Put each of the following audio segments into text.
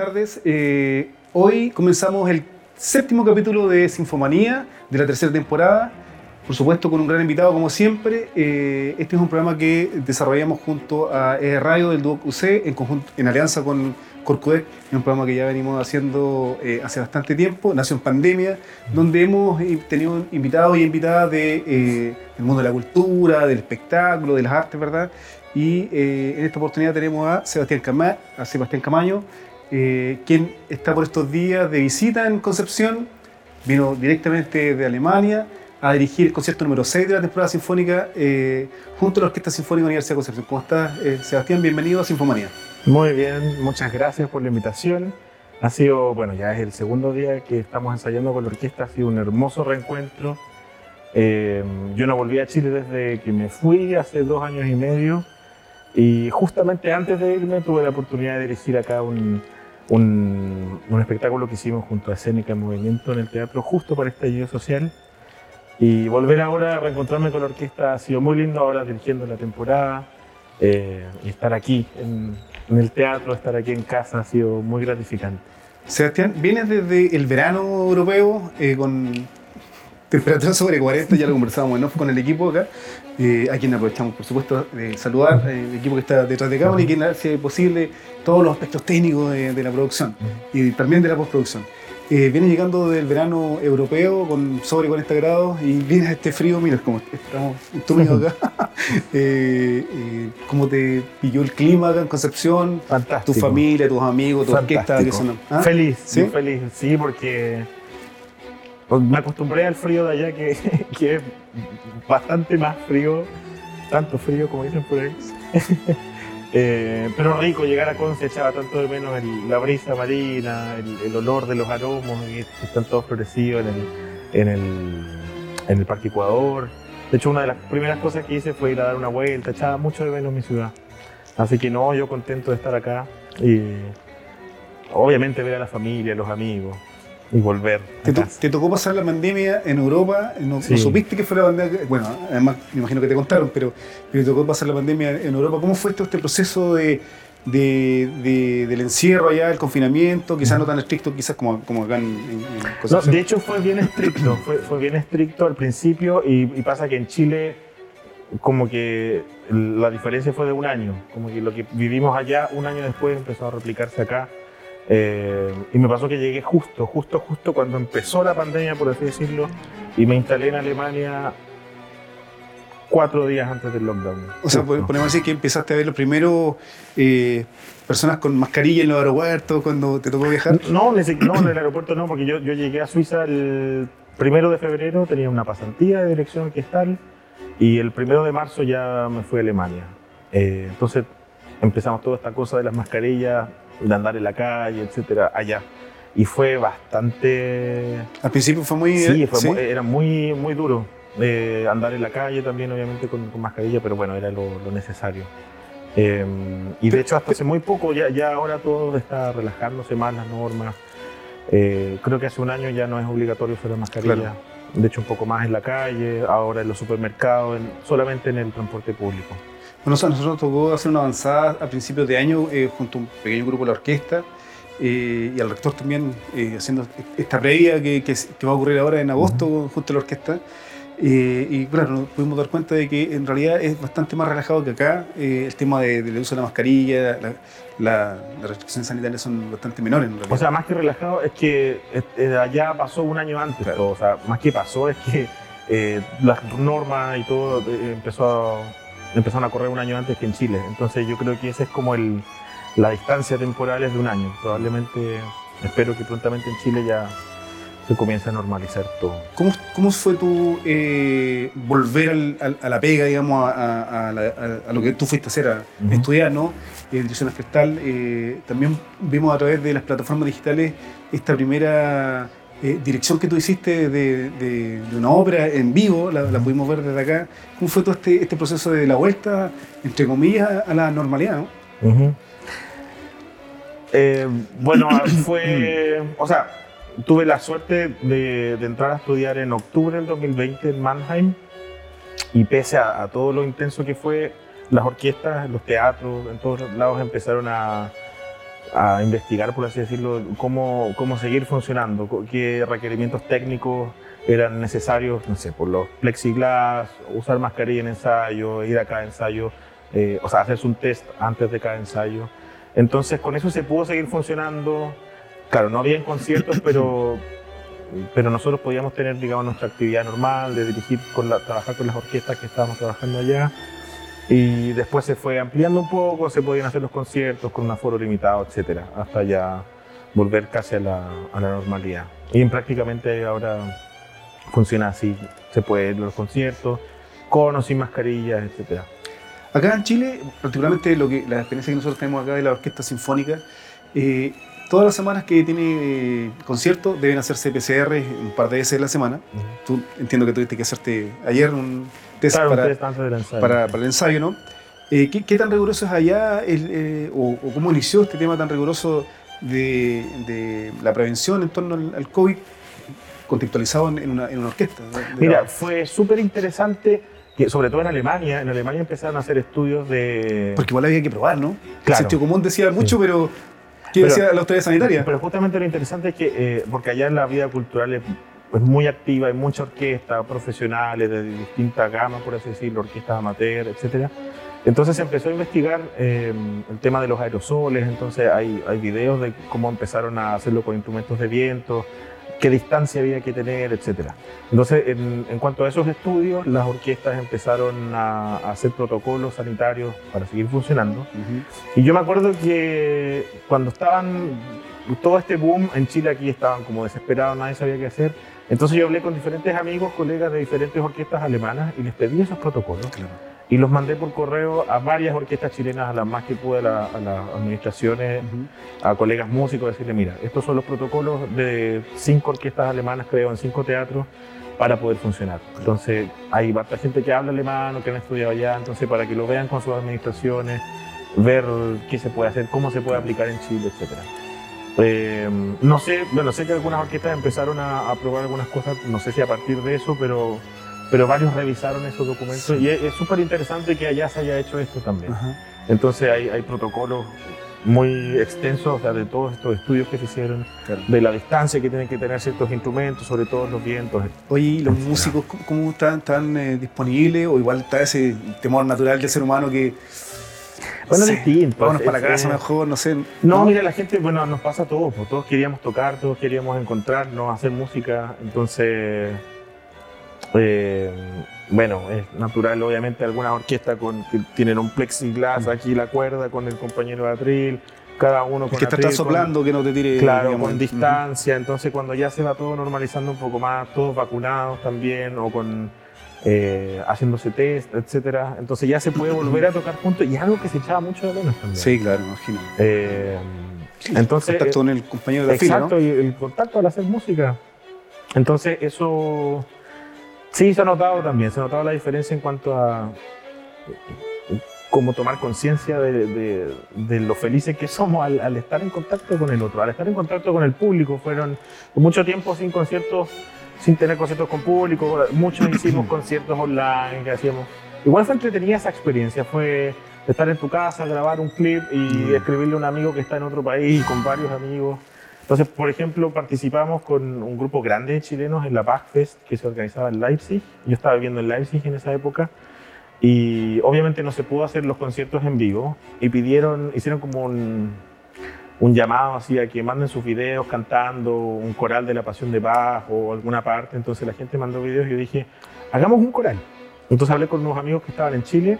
tardes. Eh, hoy comenzamos el séptimo capítulo de Sinfomanía de la tercera temporada. Por supuesto, con un gran invitado, como siempre. Eh, este es un programa que desarrollamos junto a e Radio del Duoc UC en, conjunto, en alianza con Corcudec. Es un programa que ya venimos haciendo eh, hace bastante tiempo. Nació en pandemia, donde hemos tenido invitados y invitadas del de, mundo de la cultura, del espectáculo, de las artes, ¿verdad? Y en esta oportunidad tenemos a Sebastián, Cama a Sebastián Camaño, eh, quien está por estos días de visita en Concepción, vino directamente de Alemania a dirigir el concierto número 6 de la temporada sinfónica eh, junto a la Orquesta Sinfónica de la Universidad de Concepción. ¿Cómo estás, eh, Sebastián? Bienvenido a Sinfomanía. Muy bien, muchas gracias por la invitación. Ha sido, bueno, ya es el segundo día que estamos ensayando con la orquesta, ha sido un hermoso reencuentro. yo no volví a Chile desde que me fui hace dos años y medio y justamente antes de irme tuve la oportunidad de dirigir acá un, un, espectáculo que hicimos junto a Escénica en Movimiento en el teatro justo para estallido social. Y volver ahora a reencontrarme con la orquesta ha sido muy lindo ahora dirigiendo la temporada eh, y estar aquí en, el teatro, estar aquí en casa ha sido muy gratificante. Sebastián, vienes desde el verano europeo eh, con temperatura sobre 40, ya lo conversábamos con el equipo acá, eh, a quien aprovechamos, por supuesto, de saludar, el equipo que está detrás de cámara y quien hace posible todos los aspectos técnicos de, la producción y también de la postproducción. Eh, viene llegando del verano europeo con sobre 40 grados y viene a este frío, mira, como estamos túmidos acá. eh, eh, ¿Cómo te pilló el clima acá en Concepción? Fantástico. Tu familia, tus amigos, tu orquesta. ¿Ah? Feliz, ¿Sí? feliz, sí, porque pues me acostumbré al frío de allá que, que es bastante más frío, tanto frío como dicen por ahí. Eh, pero rico llegar a Conce, echaba tanto de menos la brisa marina, el, olor de los aromos, que están todos florecidos en el, en, el, en el Parque Ecuador. De hecho, una de las primeras cosas que hice fue ir a dar una vuelta, echaba mucho de menos mi ciudad. Así que no, yo contento de estar acá y obviamente ver a la familia, los amigos y volver. ¿Te, tocó pasar la pandemia en Europa? ¿No, supiste que fue la pandemia? Bueno, además me imagino que te contaron, pero, te tocó pasar la pandemia en Europa. ¿Cómo fue todo este proceso de, del encierro allá, el confinamiento? Quizás no tan estricto, quizás como, como acá en, en no, De hecho fue bien estricto, fue, fue, bien estricto al principio y, y pasa que en Chile como que la diferencia fue de un año, como que lo que vivimos allá un año después empezó a replicarse acá. Eh, y me pasó que llegué justo, justo, justo cuando empezó la pandemia, por así decirlo, y me instalé en Alemania cuatro días antes del lockdown. O sea, podemos decir que empezaste a ver los primeros eh, personas con mascarilla en los aeropuertos cuando te tocó viajar. No, no en el aeropuerto no, porque yo, yo llegué a Suiza el primero de febrero, tenía una pasantía de dirección orquestal y el primero de marzo ya me fui a Alemania. Eh, entonces empezamos toda esta cosa de las mascarillas de andar en la calle, etcétera, allá. Y fue bastante... Al principio fue muy... Sí, fue era muy, muy duro. Eh, andar en la calle también, obviamente, con, mascarilla, pero bueno, era lo, necesario. Eh, y de hecho, hasta hace muy poco, ya, ya ahora todo está relajándose más las normas. Eh, creo que hace un año ya no es obligatorio usar la mascarilla. De hecho, un poco más en la calle, ahora en los supermercados, solamente en el transporte público. Bueno, a nosotros nos tocó hacer una avanzada a principios de año eh, junto a un pequeño grupo de la orquesta eh, y al rector también eh, haciendo esta previa que, que, va a ocurrir ahora en agosto junto a la orquesta. y claro, nos pudimos dar cuenta de que en realidad es bastante más relajado que acá. el tema del uso de la mascarilla, las restricciones sanitarias son bastante menores. O sea, más que relajado es que allá pasó un año antes. O sea, más que pasó es que las normas y todo empezó a empezaron a correr un año antes que en Chile. Entonces yo creo que esa es como el, la distancia temporal es de un año. Probablemente, espero que prontamente en Chile ya se comience a normalizar todo. ¿Cómo, cómo fue tu eh, volver a la pega, digamos, a, lo que tú fuiste a hacer, a estudiar, ¿no? En dirección eh, también vimos a través de las plataformas digitales esta primera eh, dirección que tú hiciste de, una obra en vivo, la, pudimos ver desde acá. ¿Cómo fue todo este, este, proceso de la vuelta, entre comillas, a la normalidad? Eh, bueno, fue, o sea, tuve la suerte de, entrar a estudiar en octubre del 2020 en Mannheim y pese a, todo lo intenso que fue, las orquestas, los teatros, en todos lados empezaron a a investigar, por así decirlo, cómo, cómo seguir funcionando, qué requerimientos técnicos eran necesarios, no sé, por los plexiglas, usar mascarilla en ensayo, ir a cada ensayo, eh, o sea, hacerse un test antes de cada ensayo. Entonces, con eso se pudo seguir funcionando. Claro, no había conciertos, pero, pero nosotros podíamos tener, digamos, nuestra actividad normal de dirigir, con la, trabajar con las orquestas que estábamos trabajando allá. Y después se fue ampliando un poco, se podían hacer los conciertos con un aforo limitado, etcétera, hasta ya volver casi a la, a la normalidad. Y prácticamente ahora funciona así, se puede ir los conciertos, con o sin mascarillas, etcétera. Acá en Chile, particularmente lo que, la experiencia que nosotros tenemos acá de la Orquesta Sinfónica, eh, todas las semanas que tiene eh, concierto deben hacerse PCR un par de veces a la semana. Tú entiendo que tuviste que hacerte ayer un test, para, para, el ensayo, ¿no? Eh, ¿qué, tan riguroso es allá o, cómo inició este tema tan riguroso de, la prevención en torno al, COVID contextualizado en, una, orquesta? Mira, fue súper interesante sobre todo en Alemania, en Alemania empezaron a hacer estudios de... Porque igual había que probar, ¿no? El sentido común decía mucho, pero ¿qué decía la autoridad sanitaria? Pero justamente lo interesante es que, eh, porque allá en la vida cultural es, muy activa, hay mucha orquesta, profesionales de distintas gamas, por así decirlo, orquestas amateur, etc. Entonces se empezó a investigar eh, el tema de los aerosoles, entonces hay, hay videos de cómo empezaron a hacerlo con instrumentos de viento, qué distancia había que tener, etc. Entonces, en, cuanto a esos estudios, las orquestas empezaron a, hacer protocolos sanitarios para seguir funcionando. Y yo me acuerdo que cuando estaban todo este boom en Chile, aquí estaban como desesperados, nadie sabía qué hacer. Entonces yo hablé con diferentes amigos, colegas de diferentes orquestas alemanas y les pedí esos protocolos. Claro y los mandé por correo a varias orquestas chilenas, a las más que pude, a, las administraciones, a colegas músicos, decirle, mira, estos son los protocolos de cinco orquestas alemanas, creo, en cinco teatros, para poder funcionar. Entonces, hay bastante gente que habla alemán o que han estudiado allá, entonces para que lo vean con sus administraciones, ver qué se puede hacer, cómo se puede aplicar en Chile, etc. Eh, no sé, bueno, sé que algunas orquestas empezaron a, a probar algunas cosas, no sé si a partir de eso, pero pero varios revisaron esos documentos y es súper interesante que allá se haya hecho esto también. Entonces hay, hay, protocolos muy extensos de todos estos estudios que se hicieron, de la distancia que tienen que tener ciertos instrumentos, sobre todo los vientos. Oye, los músicos cómo están, eh, disponibles o igual está ese temor natural del ser humano que... Bueno, sí, distinto. Vámonos para la casa mejor, no sé. No, mira, la gente, bueno, nos pasa todo, pues, todos queríamos tocar, todos queríamos encontrarnos, hacer música, entonces eh, bueno, es natural, obviamente, algunas orquestas con, que tienen un plexiglas aquí la cuerda con el compañero de atril, cada uno con que te está soplando, que no te tire. Claro, con distancia. Entonces, cuando ya se va todo normalizando un poco más, todos vacunados también, o con eh, haciéndose test, etcétera. Entonces ya se puede volver a tocar juntos y algo que se echaba mucho de menos también. Sí, claro, imagino. Eh, entonces, el contacto con el compañero de exacto, Exacto, y el contacto al hacer música. Entonces, eso Sí, se ha notado también, se ha notado la diferencia en cuanto a cómo tomar conciencia de, lo felices que somos al, estar en contacto con el otro, al estar en contacto con el público. Fueron mucho tiempo sin conciertos, sin tener conciertos con público, muchos hicimos conciertos online que hacíamos. Igual fue entretenida esa experiencia, fue estar en tu casa, grabar un clip y mm. escribirle a un amigo que está en otro país con varios amigos. Entonces, por ejemplo, participamos con un grupo grande de chilenos en la Fest que se organizaba en Leipzig. Yo estaba viviendo en Leipzig en esa época y obviamente no se pudo hacer los conciertos en vivo y pidieron, hicieron como un, un llamado así a que manden sus videos cantando un coral de la Pasión de Bach o alguna parte. Entonces la gente mandó videos y yo dije, hagamos un coral. Entonces hablé con unos amigos que estaban en Chile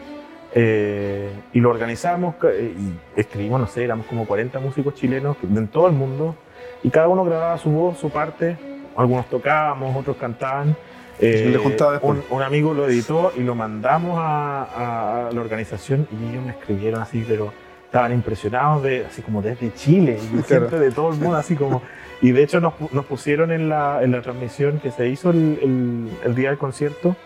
eh, y lo organizamos y escribimos, no sé, éramos como 40 músicos chilenos en todo el mundo y cada uno grababa su voz, su parte, algunos tocábamos, otros cantaban. Eh, un, un, amigo lo editó y lo mandamos a, a, la organización y ellos me escribieron así, pero estaban impresionados de, así como desde Chile, y gente de todo el mundo, así como... Y de hecho nos, nos pusieron en la, en la, transmisión que se hizo el, el, día del concierto,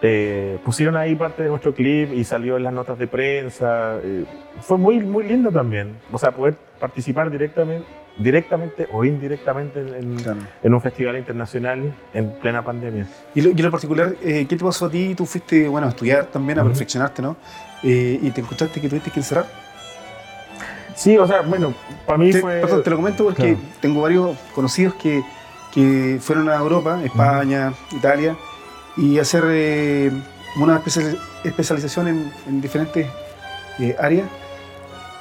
eh, pusieron ahí parte de nuestro clip y salió en las notas de prensa. Eh, fue muy, muy lindo también, o sea, poder participar directamente directamente o indirectamente en, un festival internacional en plena pandemia. Y, lo, en particular, eh, ¿qué te pasó a ti? Tú fuiste bueno, a estudiar también, a perfeccionarte, ¿no? Eh, y te encontraste que tuviste que encerrar. Sí, o sea, bueno, para mí Te, fue... perdón, te lo comento porque Claro. tengo varios conocidos que, que fueron a Europa, España, Italia, y hacer eh, una especial- especialización en, en diferentes eh, áreas.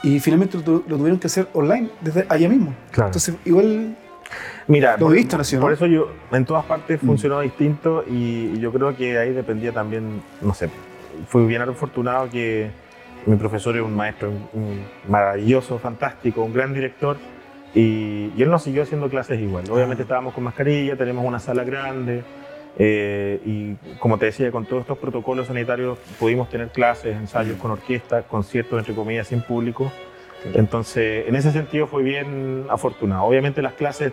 Y finalmente lo, tu- lo tuvieron que hacer online, desde allá mismo. Claro. Entonces, igual Mira, Lo por, he visto, por eso yo en todas partes Mm. funcionó distinto y, y yo creo que ahí dependía también, no sé, fui bien afortunado que mi profesor es un maestro un- maravilloso, fantástico, un gran director y, y él nos siguió haciendo clases igual. Obviamente Ah. estábamos con mascarilla, tenemos una sala grande eh, y como te decía, con todos estos protocolos sanitarios pudimos tener clases, ensayos con orquesta, conciertos entre comillas sin público. Entonces, en ese sentido fue bien afortunado. Obviamente las clases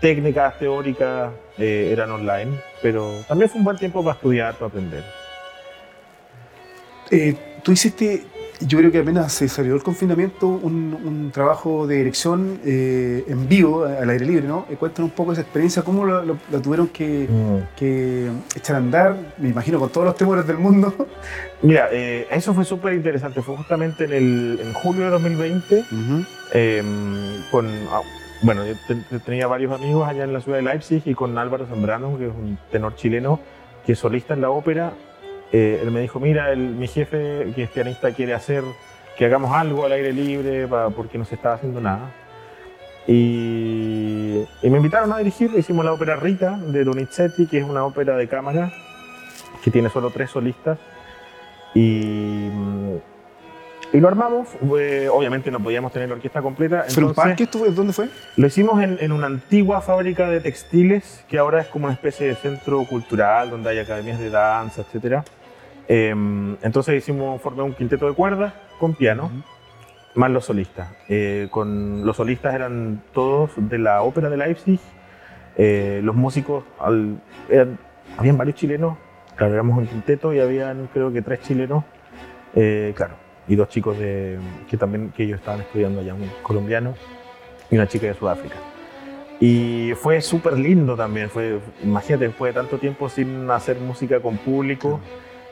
técnicas, teóricas, eh, eran online, pero también fue un buen tiempo para estudiar, para aprender. Eh, tú hiciste, yo creo que apenas se salió el confinamiento, un, un trabajo de dirección eh, en vivo, al aire libre, ¿no? Eh, cuéntanos un poco esa experiencia, cómo la, tuvieron que, que echar a andar, me imagino con todos los temores del mundo. Mira, eh, eso fue súper interesante. Fue justamente en, el, en julio de 2020, eh, con, ah, bueno, yo te- te- tenía varios amigos allá en la ciudad de Leipzig y con Álvaro Zambrano, que es un tenor chileno, que es solista en la ópera. Eh, él me dijo, mira, el- mi jefe, que es pianista, quiere hacer que hagamos algo al aire libre porque no se estaba haciendo nada. Y, y me invitaron a dirigir, hicimos la ópera Rita de Donizetti, que es una ópera de cámara que tiene solo tres solistas. Y, y lo armamos, fue- obviamente no podíamos tener la orquesta completa. ¿Fue un entonces- parque? ¿Esto fue- ¿Dónde fue? lo hicimos en, en una antigua fábrica de textiles que ahora es como una especie de centro cultural donde hay academias de danza, etc. entonces hicimos, formé un quinteto de cuerdas con piano, más los solistas. Eh, con, los solistas eran todos de la ópera de Leipzig. Eh, los músicos, al- eran, habían varios chilenos, claro, éramos un quinteto y habían creo que tres chilenos, eh, claro, y dos chicos de, que también que ellos estaban estudiando allá, un colombiano y una chica de Sudáfrica. Y fue súper lindo también, fue, imagínate, después de tanto tiempo sin hacer música con público,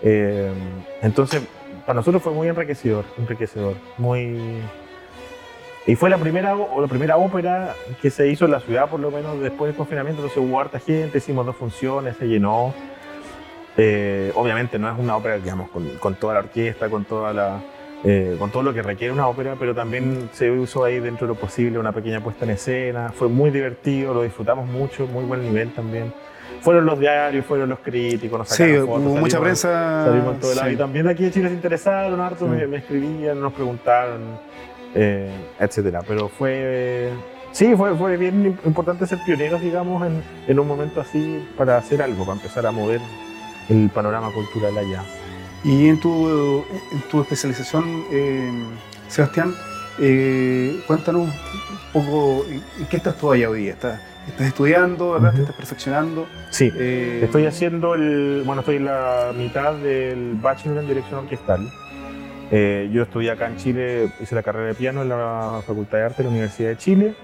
eh, entonces para nosotros fue muy enriquecedor, enriquecedor, muy... Y fue la primera, o la primera ópera que se hizo en la ciudad, por lo menos después del confinamiento, entonces hubo harta gente, hicimos dos funciones, se llenó. Eh, obviamente no es una ópera, digamos, con, con toda la orquesta, con toda la, eh, con todo lo que requiere una ópera, pero también se usó ahí dentro de lo posible una pequeña puesta en escena. Fue muy divertido, lo disfrutamos mucho, muy buen nivel también. Fueron los diarios, fueron los críticos, nos Sí, sacaron hubo fotos, mucha salimos- prensa. Salimos en todo lado. sí. Y también aquí en Chile se interesaron harto, me, me escribían, nos preguntaron, eh, etcétera. Pero fue. Sí, fue, fue bien importante ser pioneros, digamos, en, en un momento así para hacer algo, para empezar a mover el panorama cultural allá. Y en tu, en tu especialización, eh, Sebastián, eh, cuéntanos poco en, en qué estás todavía hoy día. ¿Estás, estás estudiando, ¿verdad? ¿Te estás perfeccionando? Sí, Eh, estoy haciendo el. Bueno, estoy en la mitad del bachelor en dirección orquestal. Eh, yo estudié acá en Chile, hice la carrera de piano en la Facultad de Arte de la Universidad de Chile.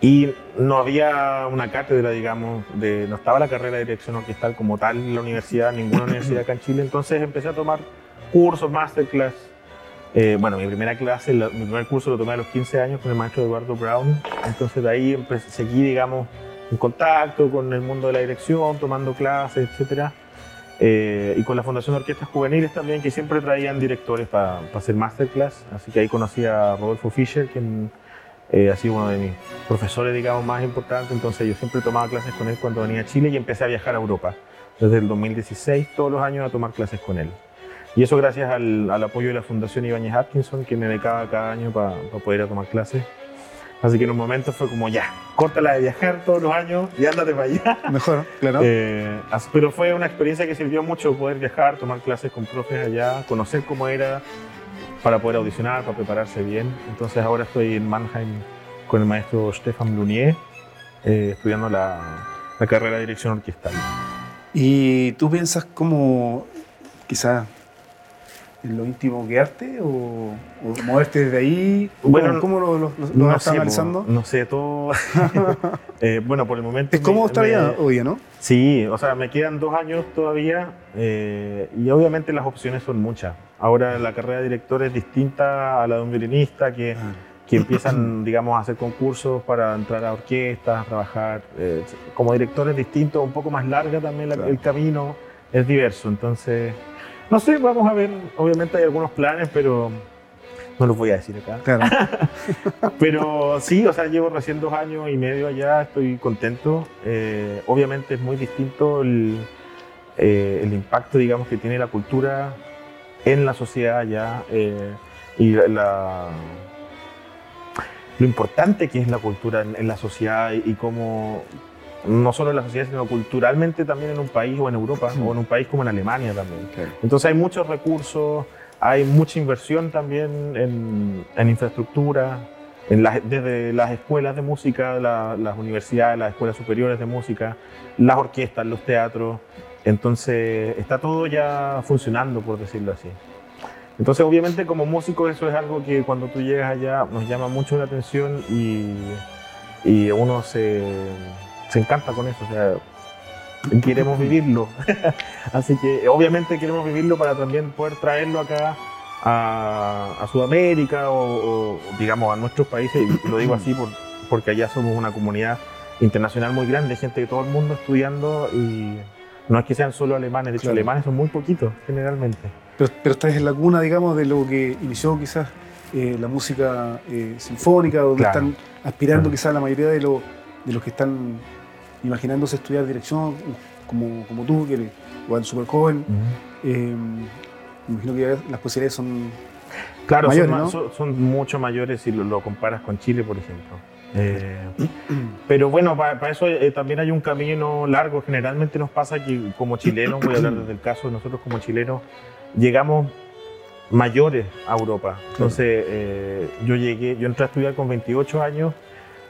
Y no había una cátedra, digamos, de, no estaba la carrera de dirección orquestal como tal en la universidad, ninguna universidad acá en Chile. Entonces empecé a tomar cursos, masterclass. Eh, bueno, mi primera clase, la- mi primer curso lo tomé a los 15 años con el maestro Eduardo Brown. Entonces de ahí empecé, seguí, digamos, en contacto con el mundo de la dirección, tomando clases, etcétera. Eh, y con la Fundación de Orquestas Juveniles también, que siempre traían directores para hacer masterclass. Así que ahí conocí a Rodolfo Fischer, quien eh, ha sido uno de mis profesores, digamos, más importantes. Entonces yo siempre tomaba clases con él cuando venía a Chile y empecé a viajar a Europa. Desde el 2016, todos los años a tomar clases con él. Y eso gracias al, al apoyo de la Fundación Ibáñez Atkinson, que me becaba cada año para poder ir a tomar clases. Así que en un momento fue como, ya, córtala de viajar todos los años y ándate para allá. Mejor, claro. Eh, pero fue una experiencia que sirvió mucho poder viajar, tomar clases con profes allá, conocer cómo era para poder audicionar, para prepararse bien. Entonces ahora estoy en Mannheim con el maestro Stefan Blunier, eh, estudiando la, la carrera de dirección orquestal. Y tú piensas como, quizás en lo íntimo quedarte o, o moverte desde ahí? Bueno, ¿Cómo lo, lo, lo- no estás sé, analizando? no sé, todo. Eh, bueno, por el momento. Es cómodo estar allá hoy, ¿no? Sí, o sea, me quedan dos años todavía eh, y obviamente las opciones son muchas. Ahora la carrera de director es distinta a la de un violinista que, que empiezan, digamos, a hacer concursos para entrar a orquestas, trabajar. eh, como director es distinto, un poco más larga también la- Claro. el camino, es diverso. Entonces, no sé, vamos a ver. Obviamente hay algunos planes, pero no los voy a decir acá. Claro. Pero sí, o sea, llevo recién dos años y medio allá, estoy contento. Eh, obviamente es muy distinto el, eh, el impacto, digamos, que tiene la cultura en la sociedad allá eh, y la, lo importante que es la cultura en, en la sociedad y, y cómo, no solo en la sociedad, sino culturalmente también en un país o en Europa o en un país como en Alemania también. Entonces hay muchos recursos, hay mucha inversión también en, en infraestructura, en las- desde las escuelas de música, la- las universidades, las escuelas superiores de música, las orquestas, los teatros. Entonces está todo ya funcionando, por decirlo así. Entonces obviamente como músico eso es algo que cuando tú llegas allá nos llama mucho la atención y, y uno se, se encanta con eso. O sea, queremos vivirlo. Así que obviamente queremos vivirlo para también poder traerlo acá a, a Sudamérica o, o, digamos a nuestros países. Y lo digo así por- porque allá somos una comunidad internacional muy grande, gente de todo el mundo estudiando y no es que sean solo alemanes, de hecho Claro. alemanes son muy poquitos generalmente. Pero, pero estás en la cuna, digamos, de lo que inició quizás eh, la música eh, sinfónica, donde Claro. están aspirando Claro. quizás la mayoría de, lo- de los que están imaginándose estudiar dirección, como, como tú, que eres igual súper joven. Eh, me imagino que las posibilidades son... Claro, Mayores, son, ma- ¿no? son- son mucho mayores si lo, lo comparas con Chile, por ejemplo. Eh, pero bueno, para eso eh, también hay un camino largo. Generalmente nos pasa que como chilenos, voy a hablar desde el caso de nosotros como chilenos, llegamos mayores a Europa. Entonces eh, yo llegué, yo entré a estudiar con 28 años,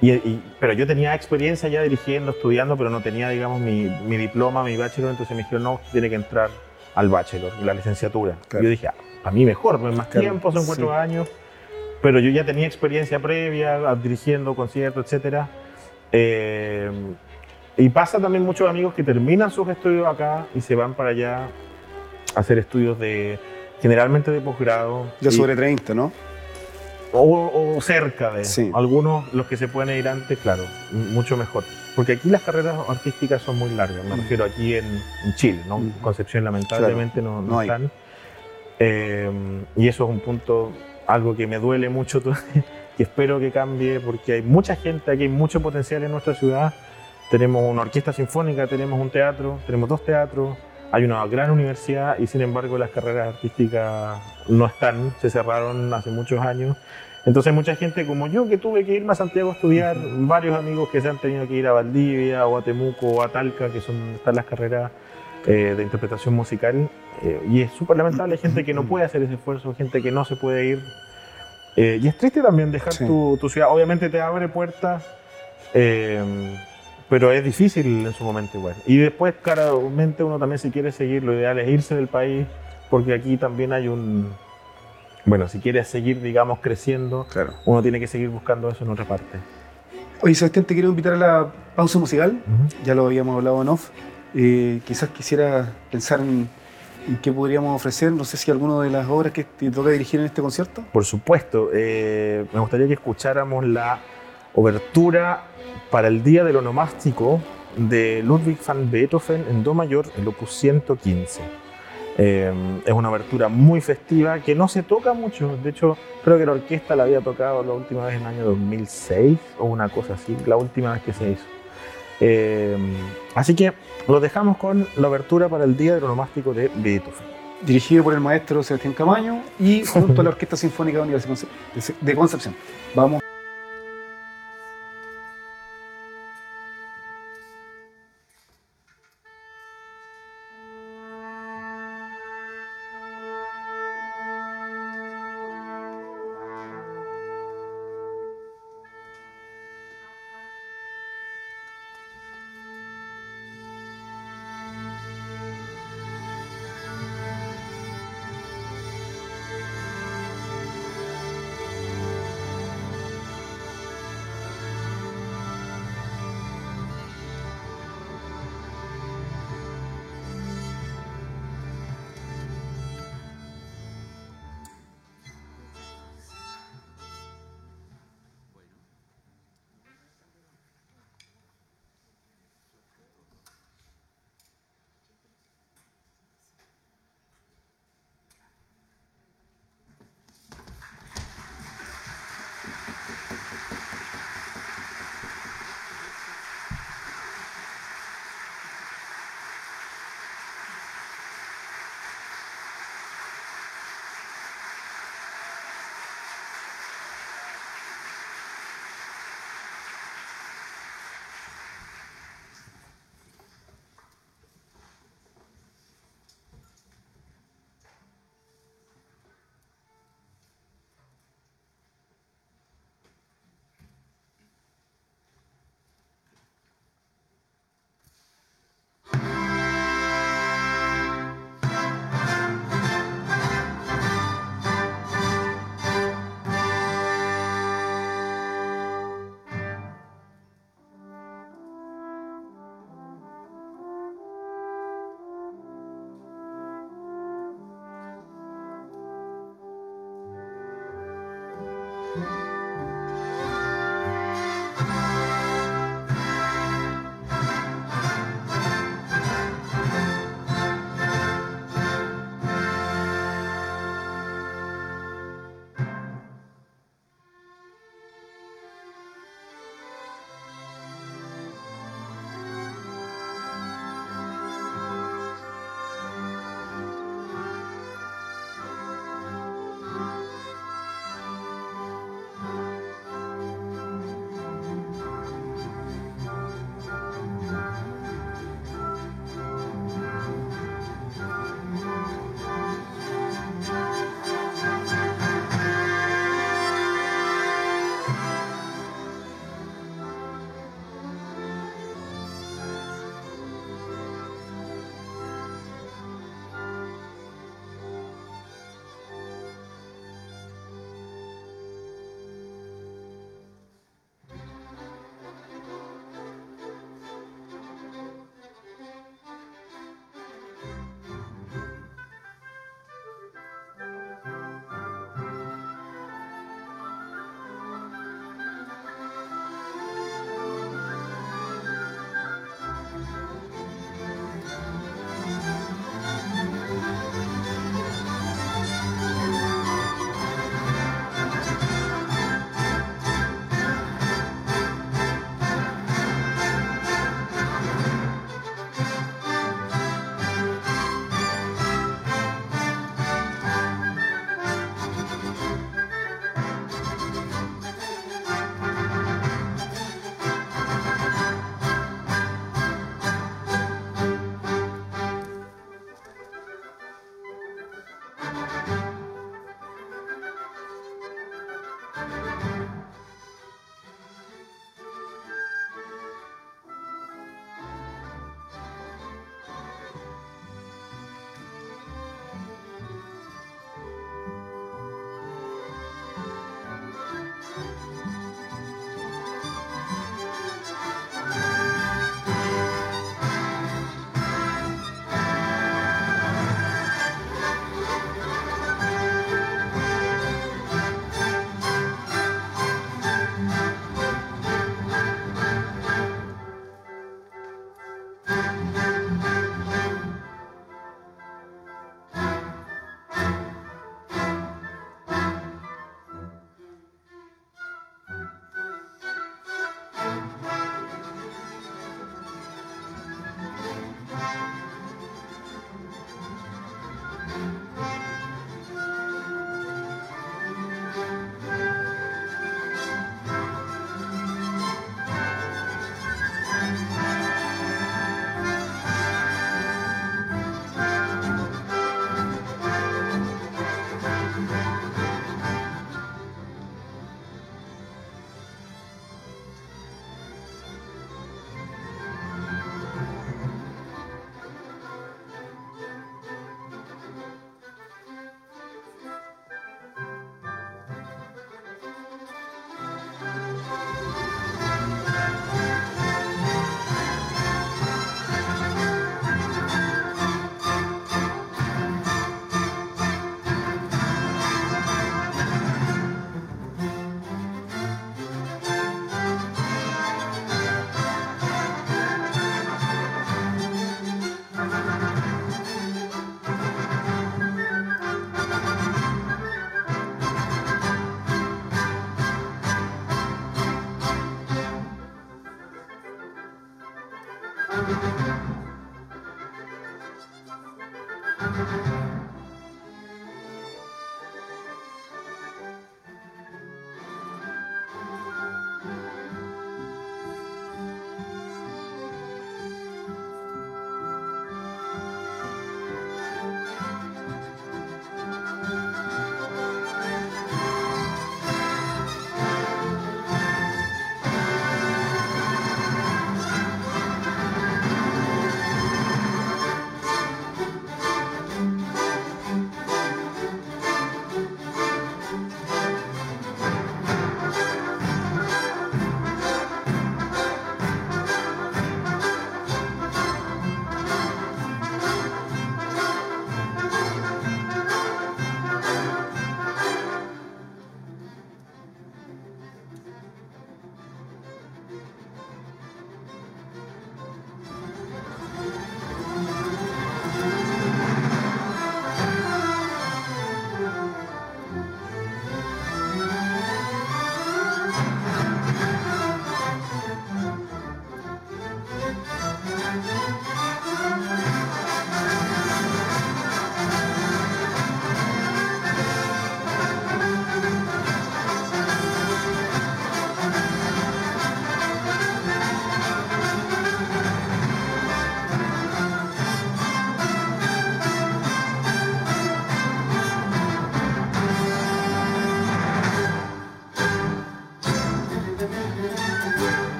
y, y- pero yo tenía experiencia ya dirigiendo, estudiando, pero no tenía, digamos, mi, mi diploma, mi bachelor, entonces me dijeron, no, tiene que entrar al bachelor, la licenciatura. Claro. Yo dije, ah, a mí mejor, pues más Claro, tiempo, son cuatro sí. años, pero yo ya tenía experiencia previa, ah, dirigiendo conciertos, etcétera. Eh, y pasa también muchos amigos que terminan sus estudios acá y se van para allá a hacer estudios de, generalmente de posgrado. Ya sobre 30, ¿no? O, o cerca de Sí. algunos, los que se pueden ir antes, claro, mucho mejor. Porque aquí las carreras artísticas son muy largas, me Mm. refiero aquí en, en Chile, ¿no? Mm. Concepción lamentablemente no, no no hay. están. Eh, y eso es un punto, algo que me duele mucho, que espero que cambie, porque hay mucha gente, aquí hay mucho potencial en nuestra ciudad. Tenemos una orquesta sinfónica, tenemos un teatro, tenemos dos teatros, hay una gran universidad y sin embargo las carreras artísticas no están, se cerraron hace muchos años. Entonces mucha gente como yo que tuve que irme a Santiago a estudiar, varios amigos que se han tenido que ir a Valdivia o a Temuco o a Talca, que son están las carreras eh, de interpretación musical, eh, y es súper lamentable, hay gente que no puede hacer ese esfuerzo, gente que no se puede ir. Eh, y es triste también dejar Sí. tu, tu ciudad, obviamente te abre puertas, eh, pero es difícil en su momento igual. Y después, claramente, uno también si quiere seguir, lo ideal es irse del país, porque aquí también hay un... Bueno, si quieres seguir, digamos, creciendo, Claro. uno tiene que seguir buscando eso en otra parte. Oye, Sebastián, te quiero invitar a la pausa musical. Ya lo habíamos hablado en off. Eh, quizás quisiera pensar en, en qué podríamos ofrecer. No sé si alguna de las obras que te toca dirigir en este concierto. Por supuesto, eh, me gustaría que escucháramos la obertura para el Día del Onomástico de Ludwig van Beethoven en Do mayor, el opus 115. Eh, es una obertura muy festiva que no se toca mucho. De hecho, creo que la orquesta la había tocado la última vez en el año 2006 o una cosa así, la última vez que se hizo. Eh, así que lo dejamos con la obertura para el Día del Onomástico de Beethoven. Dirigido por el maestro Sebastián Camaño y junto a la Orquesta Sinfónica de Concepción. Vamos.